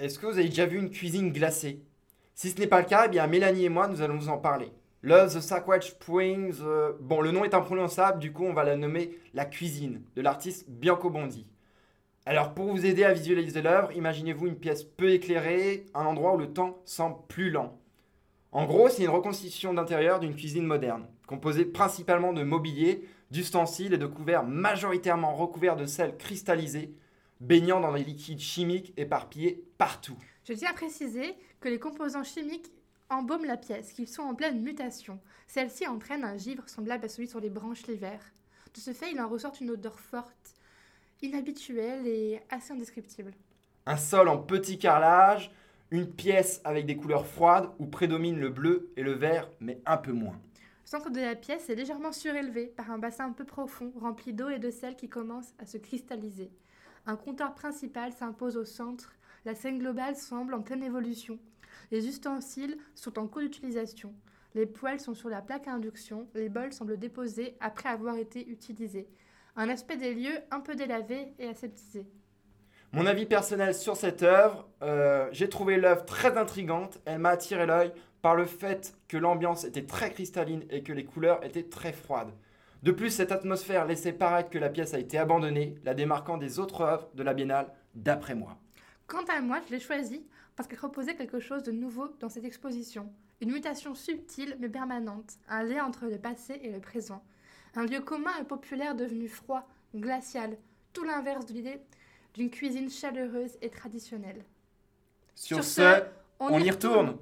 est-ce que vous avez déjà vu une cuisine glacée? Si ce n'est pas le cas, eh bien Mélanie et moi, nous allons vous en parler. Love the Sackwatch Springs. bon, le nom est imprononçable, du coup, on va la nommer La Cuisine de l'artiste Bianco Bondi. Alors, pour vous aider à visualiser l'œuvre, imaginez-vous une pièce peu éclairée, un endroit où le temps semble plus lent. En gros, c'est une reconstitution d'intérieur d'une cuisine moderne, composée principalement de mobilier, d'ustensiles et de couverts majoritairement recouverts de sel cristallisé, baignant dans des liquides chimiques éparpillés partout. Je tiens à préciser que les composants chimiques embaument la pièce, qu'ils sont en pleine mutation. Celle-ci entraîne un givre semblable à celui sur les branches l'hiver. De ce fait, il en ressort une odeur forte, inhabituelle et assez indescriptible. Un sol en petit carrelage, une pièce avec des couleurs froides où prédomine le bleu et le vert, mais un peu moins. Le centre de la pièce est légèrement surélevé par un bassin un peu profond, rempli d'eau et de sel qui commence à se cristalliser. Un comptoir principal s'impose au centre. La scène globale semble en pleine évolution. Les ustensiles sont en cours d'utilisation. Les poêles sont sur la plaque à induction. Les bols semblent déposés après avoir été utilisés. Un aspect des lieux un peu délavé et aseptisé. Mon avis personnel sur cette œuvre, euh, j'ai trouvé l'œuvre très intrigante. Elle m'a attiré l'œil par le fait que l'ambiance était très cristalline et que les couleurs étaient très froides. De plus, cette atmosphère laissait paraître que la pièce a été abandonnée, la démarquant des autres œuvres de la Biennale, d'après moi. Quant à moi, je l'ai choisie parce qu'elle proposait quelque chose de nouveau dans cette exposition. Une mutation subtile mais permanente, un lien entre le passé et le présent. Un lieu commun et populaire devenu froid, glacial, tout l'inverse de l'idée d'une cuisine chaleureuse et traditionnelle. Sur, Sur ce, ce, on, y retourne.